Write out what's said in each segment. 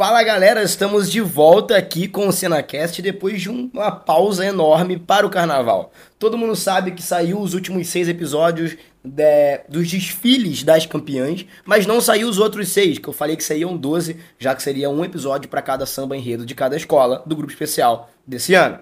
Fala galera, estamos de volta aqui com o Cenacast depois de uma pausa enorme para o carnaval. Todo mundo sabe que saiu os últimos seis episódios de, dos desfiles das campeãs, mas não saiu os outros seis, que eu falei que seriam 12, já que seria um episódio para cada samba enredo de cada escola do grupo especial desse ano.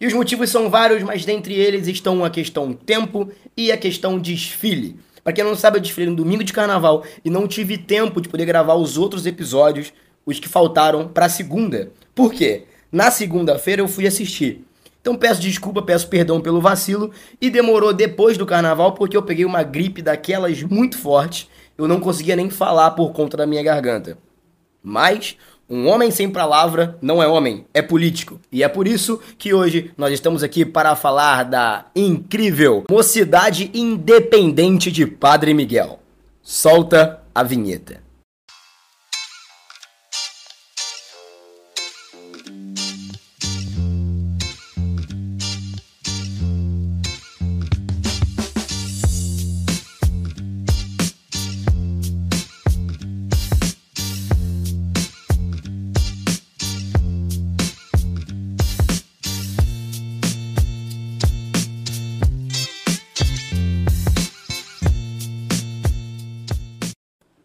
E os motivos são vários, mas dentre eles estão a questão tempo e a questão desfile. Para quem não sabe, eu desfilei no domingo de carnaval e não tive tempo de poder gravar os outros episódios os que faltaram para segunda. Por quê? Na segunda-feira eu fui assistir. Então peço desculpa, peço perdão pelo vacilo e demorou depois do carnaval porque eu peguei uma gripe daquelas muito forte. Eu não conseguia nem falar por conta da minha garganta. Mas um homem sem palavra não é homem, é político. E é por isso que hoje nós estamos aqui para falar da incrível Mocidade Independente de Padre Miguel. Solta a vinheta.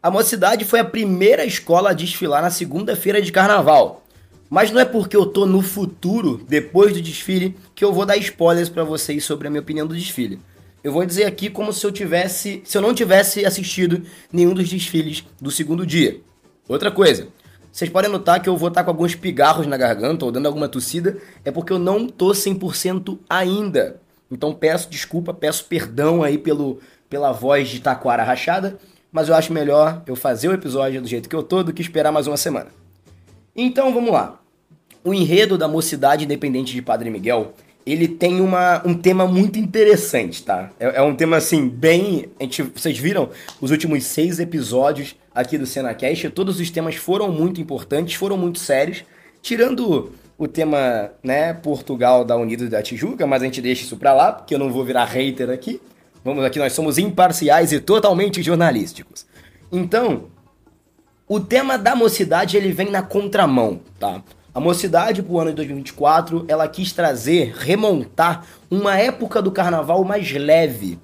A Mocidade foi a primeira escola a desfilar na segunda-feira de carnaval. Mas não é porque eu tô no futuro, depois do desfile, que eu vou dar spoilers para vocês sobre a minha opinião do desfile. Eu vou dizer aqui como se eu tivesse, se eu não tivesse assistido nenhum dos desfiles do segundo dia. Outra coisa, vocês podem notar que eu vou estar com alguns pigarros na garganta ou dando alguma tossida, é porque eu não tô 100% ainda. Então peço desculpa, peço perdão aí pelo, pela voz de taquara rachada mas eu acho melhor eu fazer o episódio do jeito que eu tô do que esperar mais uma semana. Então vamos lá. O enredo da Mocidade Independente de Padre Miguel, ele tem uma, um tema muito interessante, tá? É, é um tema assim, bem. A gente, vocês viram os últimos seis episódios aqui do Cenacast, todos os temas foram muito importantes, foram muito sérios, tirando o tema, né, Portugal da Unidos da Tijuca, mas a gente deixa isso pra lá, porque eu não vou virar hater aqui. Vamos aqui, nós somos imparciais e totalmente jornalísticos. Então, o tema da mocidade ele vem na contramão, tá? A mocidade pro ano de 2024, ela quis trazer, remontar uma época do carnaval mais leve.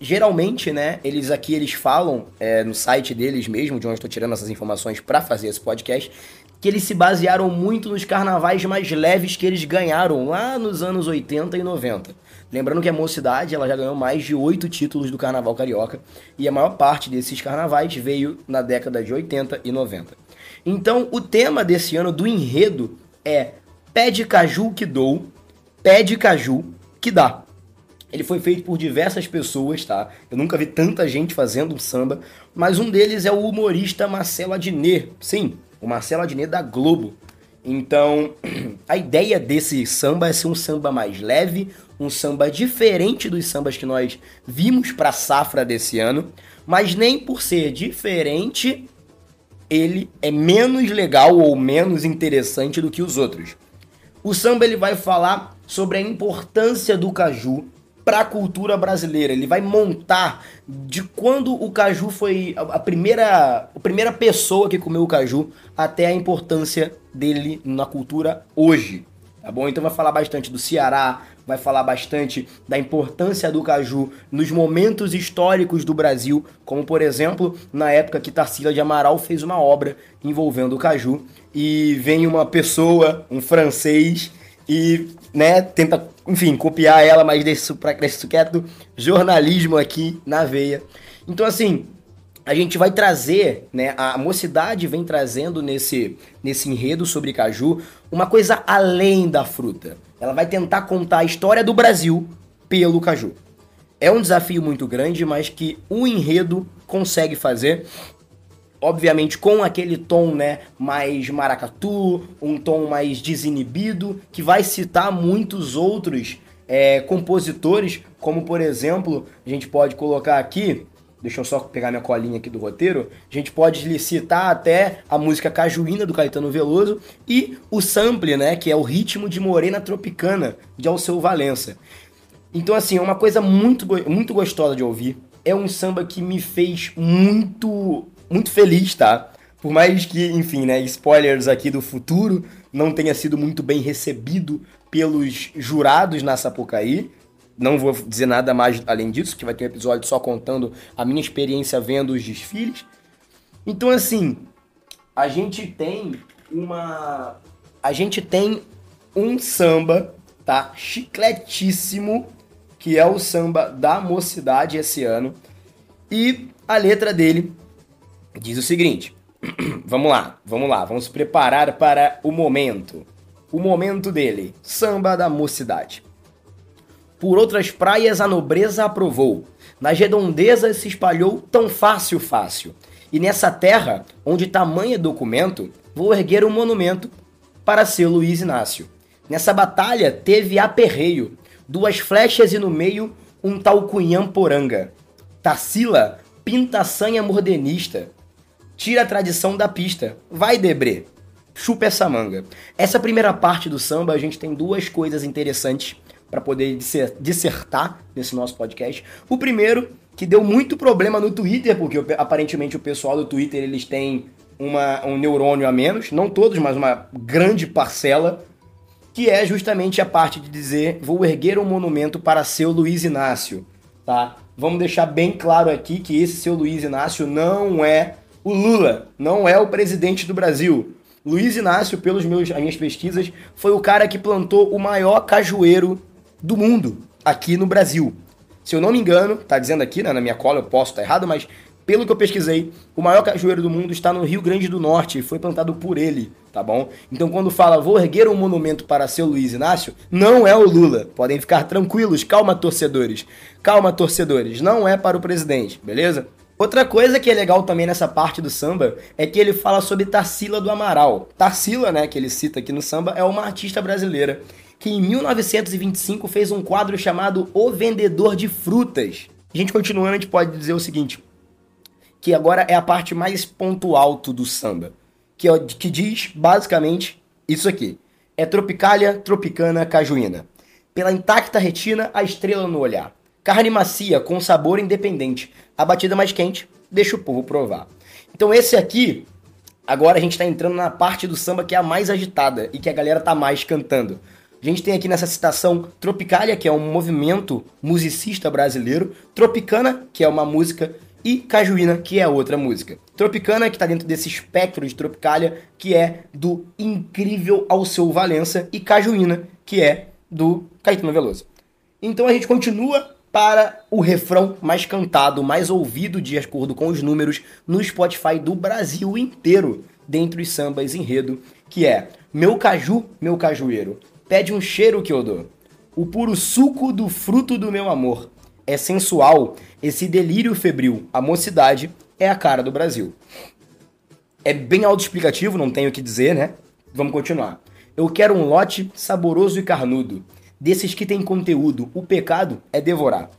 Geralmente, né, eles aqui eles falam é, no site deles mesmo, de onde estou tirando essas informações para fazer esse podcast, que eles se basearam muito nos carnavais mais leves que eles ganharam lá nos anos 80 e 90. Lembrando que a Mocidade ela já ganhou mais de oito títulos do Carnaval Carioca e a maior parte desses carnavais veio na década de 80 e 90. Então, o tema desse ano do enredo é Pé de Caju que dou, Pé de Caju que dá. Ele foi feito por diversas pessoas, tá? Eu nunca vi tanta gente fazendo um samba, mas um deles é o humorista Marcelo Adnet. Sim, o Marcelo Adnet da Globo. Então, a ideia desse samba é ser um samba mais leve, um samba diferente dos sambas que nós vimos para a safra desse ano, mas nem por ser diferente ele é menos legal ou menos interessante do que os outros. O samba ele vai falar sobre a importância do caju para a cultura brasileira. Ele vai montar de quando o caju foi a primeira, a primeira pessoa que comeu o caju até a importância dele na cultura hoje. Tá bom? Então vai falar bastante do Ceará, vai falar bastante da importância do caju nos momentos históricos do Brasil, como por exemplo, na época que Tarsila de Amaral fez uma obra envolvendo o caju e vem uma pessoa, um francês, e né, tenta, enfim, copiar ela, mas desse, desse quieto jornalismo aqui na veia. Então, assim, a gente vai trazer, né, a mocidade vem trazendo nesse, nesse enredo sobre caju uma coisa além da fruta. Ela vai tentar contar a história do Brasil pelo caju. É um desafio muito grande, mas que o enredo consegue fazer obviamente com aquele tom, né, mais maracatu, um tom mais desinibido, que vai citar muitos outros é, compositores, como por exemplo, a gente pode colocar aqui, deixa eu só pegar minha colinha aqui do roteiro, a gente pode citar até a música Cajuína do Caetano Veloso e o sample, né, que é o ritmo de Morena Tropicana de Alceu Valença. Então assim, é uma coisa muito, muito gostosa de ouvir. É um samba que me fez muito muito feliz, tá? Por mais que, enfim, né, spoilers aqui do futuro, não tenha sido muito bem recebido pelos jurados na Sapucaí. Não vou dizer nada mais além disso, que vai ter um episódio só contando a minha experiência vendo os desfiles. Então, assim, a gente tem uma. A gente tem um samba, tá? Chicletíssimo, que é o samba da mocidade esse ano. E a letra dele diz o seguinte: vamos lá, vamos lá, vamos preparar para o momento. O momento dele, samba da mocidade. Por outras praias a nobreza aprovou, nas redondezas se espalhou tão fácil, fácil. E nessa terra, onde tamanho é documento, vou erguer um monumento para seu Luiz Inácio. Nessa batalha teve aperreio, duas flechas e no meio um tal Cunhã Poranga. Tarsila pinta a sanha mordenista, tira a tradição da pista. Vai, Debré, chupa essa manga. Essa primeira parte do samba, a gente tem duas coisas interessantes para poder dissertar nesse nosso podcast. O primeiro, que deu muito problema no Twitter, porque aparentemente o pessoal do Twitter eles têm uma, um neurônio a menos, não todos, mas uma grande parcela, que é justamente a parte de dizer: vou erguer um monumento para seu Luiz Inácio, tá? Vamos deixar bem claro aqui que esse seu Luiz Inácio não é o Lula não é o presidente do Brasil. Luiz Inácio, pelos meus as minhas pesquisas, foi o cara que plantou o maior cajueiro do mundo aqui no Brasil. Se eu não me engano, tá dizendo aqui né, na minha cola, eu posso estar errado, mas pelo que eu pesquisei, o maior cajueiro do mundo está no Rio Grande do Norte e foi plantado por ele, tá bom? Então quando fala vou erguer um monumento para seu Luiz Inácio, não é o Lula. Podem ficar tranquilos, calma torcedores. Calma torcedores, não é para o presidente, beleza? Outra coisa que é legal também nessa parte do samba é que ele fala sobre Tarsila do Amaral. Tarsila, né, que ele cita aqui no samba, é uma artista brasileira que em 1925 fez um quadro chamado O Vendedor de Frutas. A gente continuando, a gente pode dizer o seguinte, que agora é a parte mais ponto alto do samba, que, é, que diz basicamente isso aqui. É tropicália, tropicana, cajuína. Pela intacta retina, a estrela no olhar. Carne macia com sabor independente. A batida mais quente deixa o povo provar. Então esse aqui, agora a gente está entrando na parte do samba que é a mais agitada e que a galera tá mais cantando. A gente tem aqui nessa citação Tropicália, que é um movimento musicista brasileiro, Tropicana, que é uma música, e Cajuína, que é outra música. Tropicana, que está dentro desse espectro de Tropicália, que é do incrível Alceu Valença, e Cajuína, que é do Caetano Veloso. Então a gente continua para o refrão mais cantado, mais ouvido de acordo com os números no Spotify do Brasil inteiro, dentre os sambas enredo, que é Meu caju, meu cajueiro, pede um cheiro que eu dou. O puro suco do fruto do meu amor. É sensual, esse delírio febril, a mocidade é a cara do Brasil. É bem autoexplicativo, não tenho o que dizer, né? Vamos continuar. Eu quero um lote saboroso e carnudo desses que tem conteúdo, o pecado é devorar.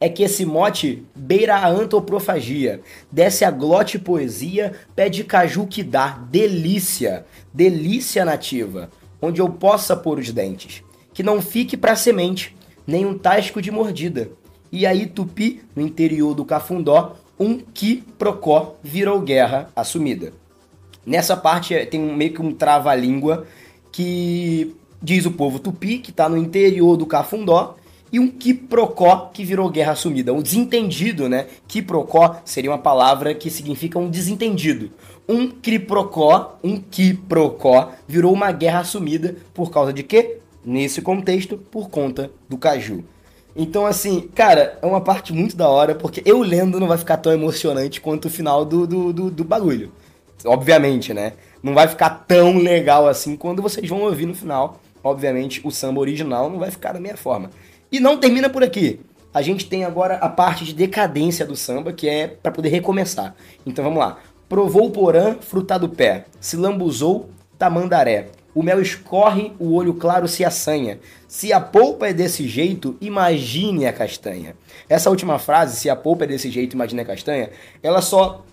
É que esse mote beira a antropofagia, desce a glote poesia, pede caju que dá, delícia, delícia nativa, onde eu possa pôr os dentes, que não fique pra semente, nem um tasco de mordida. E aí Tupi, no interior do Cafundó, um que procó virou guerra assumida. Nessa parte é, tem meio que um trava-língua que diz o povo tupi, que está no interior do Cafundó, e um quiprocó que virou guerra sumida. Um desentendido, né? Quiprocó seria uma palavra que significa um desentendido. Um quiprocó, um quiprocó, virou uma guerra sumida por causa de quê? Nesse contexto, por conta do caju. Então, assim, cara, é uma parte muito da hora, porque eu lendo não vai ficar tão emocionante quanto o final do, do, do, do bagulho. Obviamente, né? Não vai ficar tão legal assim quando vocês vão ouvir no final obviamente, o samba original não vai ficar da mesma forma. E não termina por aqui. A gente tem agora a parte de decadência do samba, que é para poder recomeçar. Então vamos lá. Provou o porã, frutado pé. Se lambuzou, tamandaré. O mel escorre, o olho claro se assanha. Se a polpa é desse jeito, imagine a castanha. Essa última frase, se a polpa é desse jeito, imagine a castanha, ela só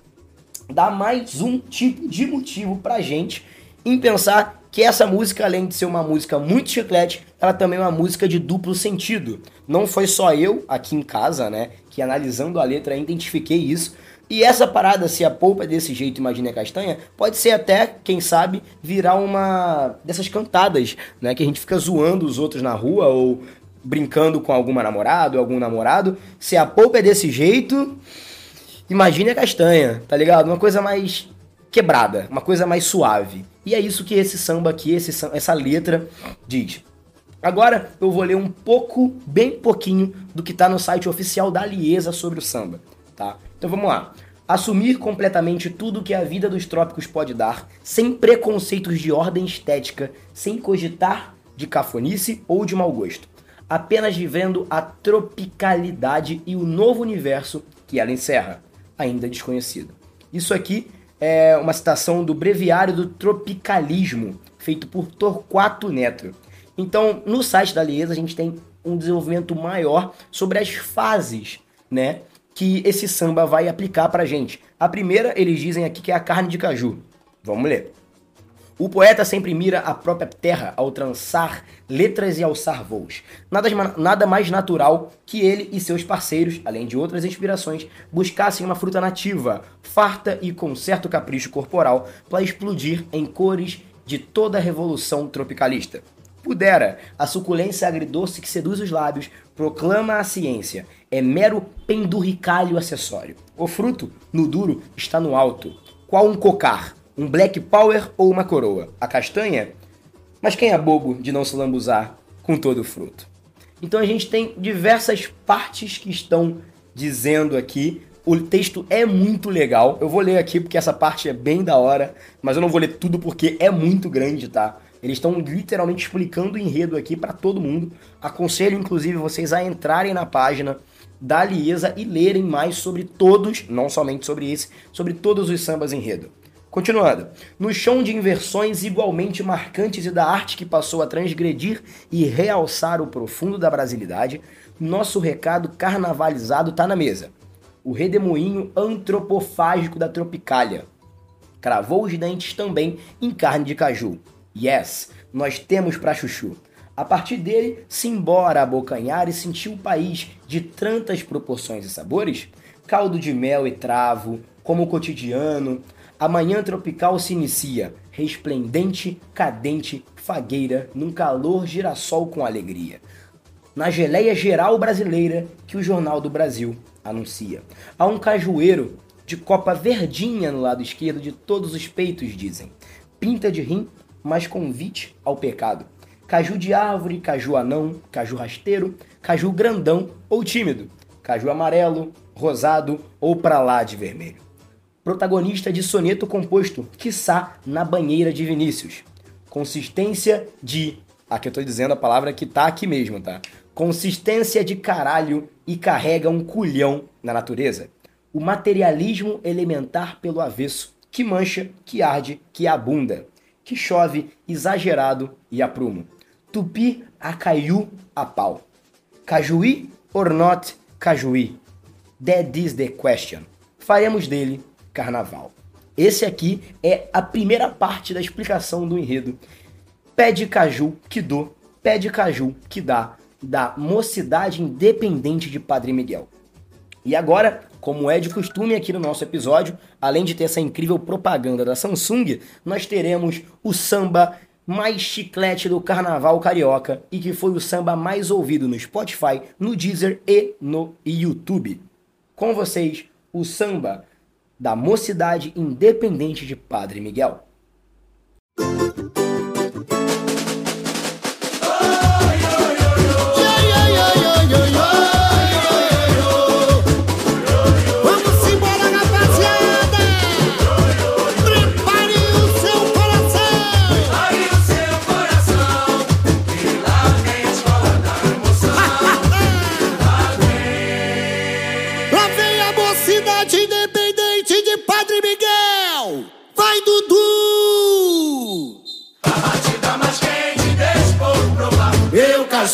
dá mais um tipo de motivo pra gente em pensar que essa música, além de ser uma música muito chiclete, ela também é uma música de duplo sentido. Não foi só eu aqui em casa, né, que analisando a letra identifiquei isso. E essa parada, se a polpa é desse jeito, imagina a castanha, pode ser até, quem sabe, virar uma dessas cantadas, né? Que a gente fica zoando os outros na rua ou brincando com alguma namorada ou algum namorado. Se a polpa é desse jeito, imagine a castanha, tá ligado? Uma coisa mais quebrada, uma coisa mais suave. E é isso que esse samba aqui, esse, essa letra diz. Agora eu vou ler um pouco, bem pouquinho, do que está no site oficial da Liesa sobre o samba, tá? Então vamos lá. Assumir completamente tudo que a vida dos trópicos pode dar, sem preconceitos de ordem estética, sem cogitar de cafonice ou de mau gosto. Apenas vivendo a tropicalidade e o novo universo que ela encerra, ainda desconhecido. Isso aqui é uma citação do Breviário do Tropicalismo, feito por Torquato Neto. Então, no site da Liesa, a gente tem um desenvolvimento maior sobre as fases, né, que esse samba vai aplicar pra gente. A primeira, eles dizem aqui que é a carne de caju. Vamos ler. O poeta sempre mira a própria terra ao trançar letras e alçar voos. Nada, nada mais natural que ele e seus parceiros, além de outras inspirações, buscassem uma fruta nativa, farta e com certo capricho corporal, para explodir em cores de toda a revolução tropicalista. Pudera, a suculência agridoce que seduz os lábios, proclama a ciência, é mero pendurricalho acessório. O fruto, no duro, está no alto. Qual um cocar? Um black power ou uma coroa? A castanha? Mas quem é bobo de não se lambuzar com todo o fruto? Então a gente tem diversas partes que estão dizendo aqui. O texto é muito legal. Eu vou ler aqui porque essa parte é bem da hora, mas eu não vou ler tudo porque é muito grande, tá? Eles estão literalmente explicando o enredo aqui para todo mundo. Aconselho, inclusive, vocês a entrarem na página da Liesa e lerem mais sobre todos, não somente sobre esse, sobre todos os sambas enredo. Continuando. No chão de inversões igualmente marcantes e da arte que passou a transgredir e realçar o profundo da brasilidade, nosso recado carnavalizado está na mesa. O redemoinho antropofágico da tropicália. Cravou os dentes também em carne de caju. Yes, nós temos para chuchu. A partir dele, se embora abocanhar e sentir o país de tantas proporções e sabores, caldo de mel e travo, como o cotidiano, a manhã tropical se inicia, resplendente, cadente, fagueira, num calor girassol com alegria. Na geleia geral brasileira que o Jornal do Brasil anuncia. Há um cajueiro de copa verdinha no lado esquerdo de todos os peitos, dizem. Pinta de rim mas convite ao pecado. Caju de árvore, caju anão, caju rasteiro, caju grandão ou tímido, caju amarelo, rosado ou pra lá de vermelho. Protagonista de soneto composto, quiçá, na banheira de Vinícius. Consistência de. Aqui eu tô dizendo a palavra que tá aqui mesmo, tá? Consistência de caralho e carrega um culhão na natureza. O materialismo elementar pelo avesso, que mancha, que arde, que abunda que chove exagerado e aprumo. Tupi a caiu a pau. Cajuí or not cajuí? That is the question. Faremos dele carnaval. Esse aqui é a primeira parte da explicação do enredo. Pé de caju que dou, pé de caju que dá, da Mocidade Independente de Padre Miguel. E agora, como é de costume aqui no nosso episódio, além de ter essa incrível propaganda da Samsung, nós teremos o samba mais chiclete do carnaval carioca e que foi o samba mais ouvido no Spotify, no Deezer e no YouTube. Com vocês, o samba da Mocidade Independente de Padre Miguel.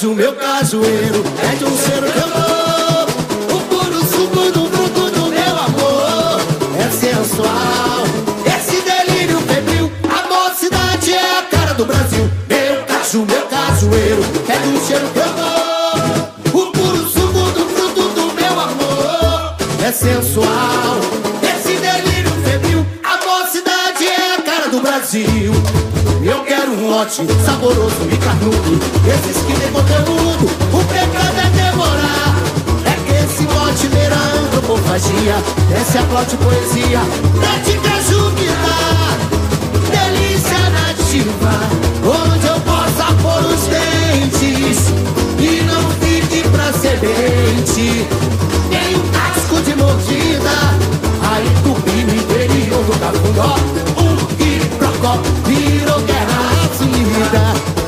O meu cajueiro é de um cheiro que eu dou. O puro suco do fruto do meu amor é sensual. Esse delírio febril, a mocidade é a cara do Brasil. Meu caju, meu cajueiro é de um cheiro que eu dou. O puro suco do fruto do meu amor é sensual. forte, saboroso e carnudo. Esses que tem conteúdo, o pecado é demorar. É que esse bote beira antropofagia, desce aplaude poesia, prática jubilar. Delícia nativa, onde eu possa pôr os dentes e não fique pra semente. Tem um casco de mordida, Aí entupir o interior do cafundó. Um e procó, virou vida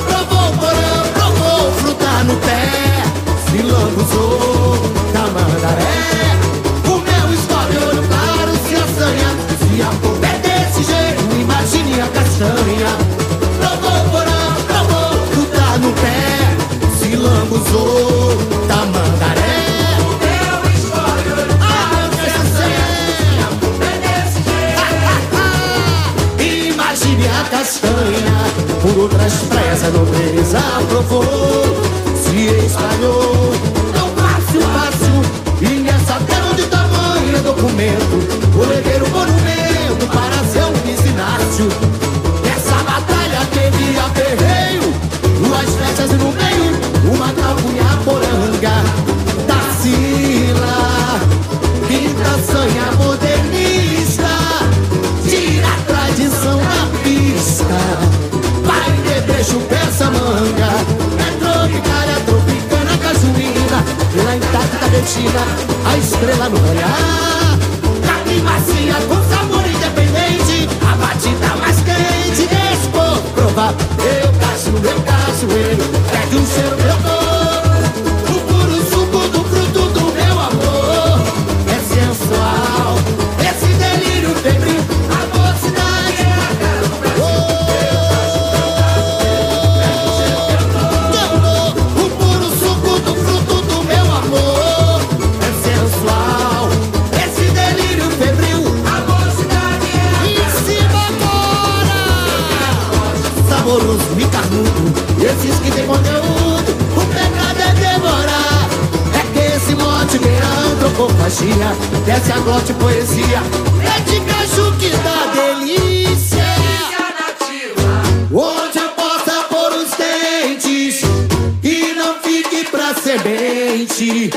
noite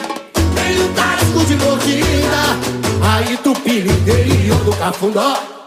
Tem o um de mordida Aí do pilingueiro do cafundó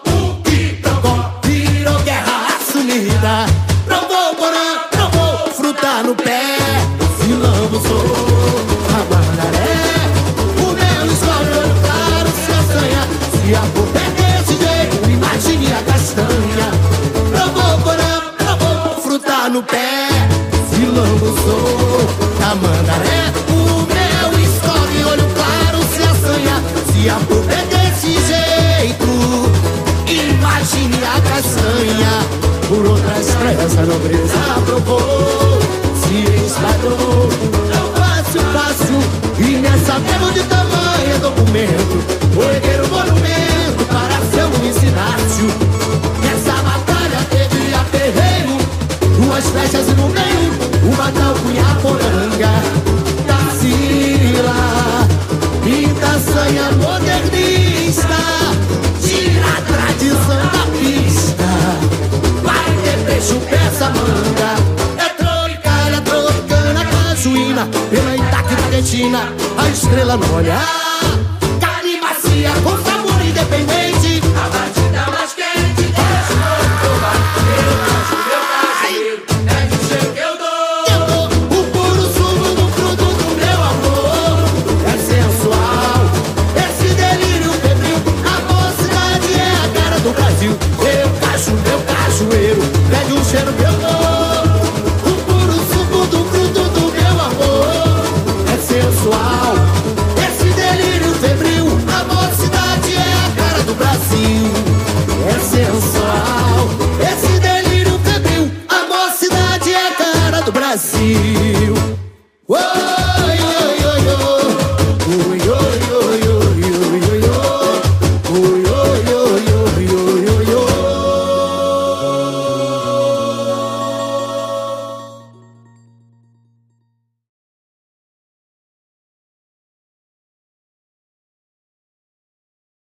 nobreza aprovou, se espalhou tão fácil, fácil. E nessa mesma de tamanho documento, o herdeiro monumento para seu Luiz Inácio. Nessa batalha teve aterreiro, duas flechas no meio, uma tal Cunhaporanga, Tarsila, Pintaçanha modernista. esquina, a estrela no olhar. Carne macia com sabor independente.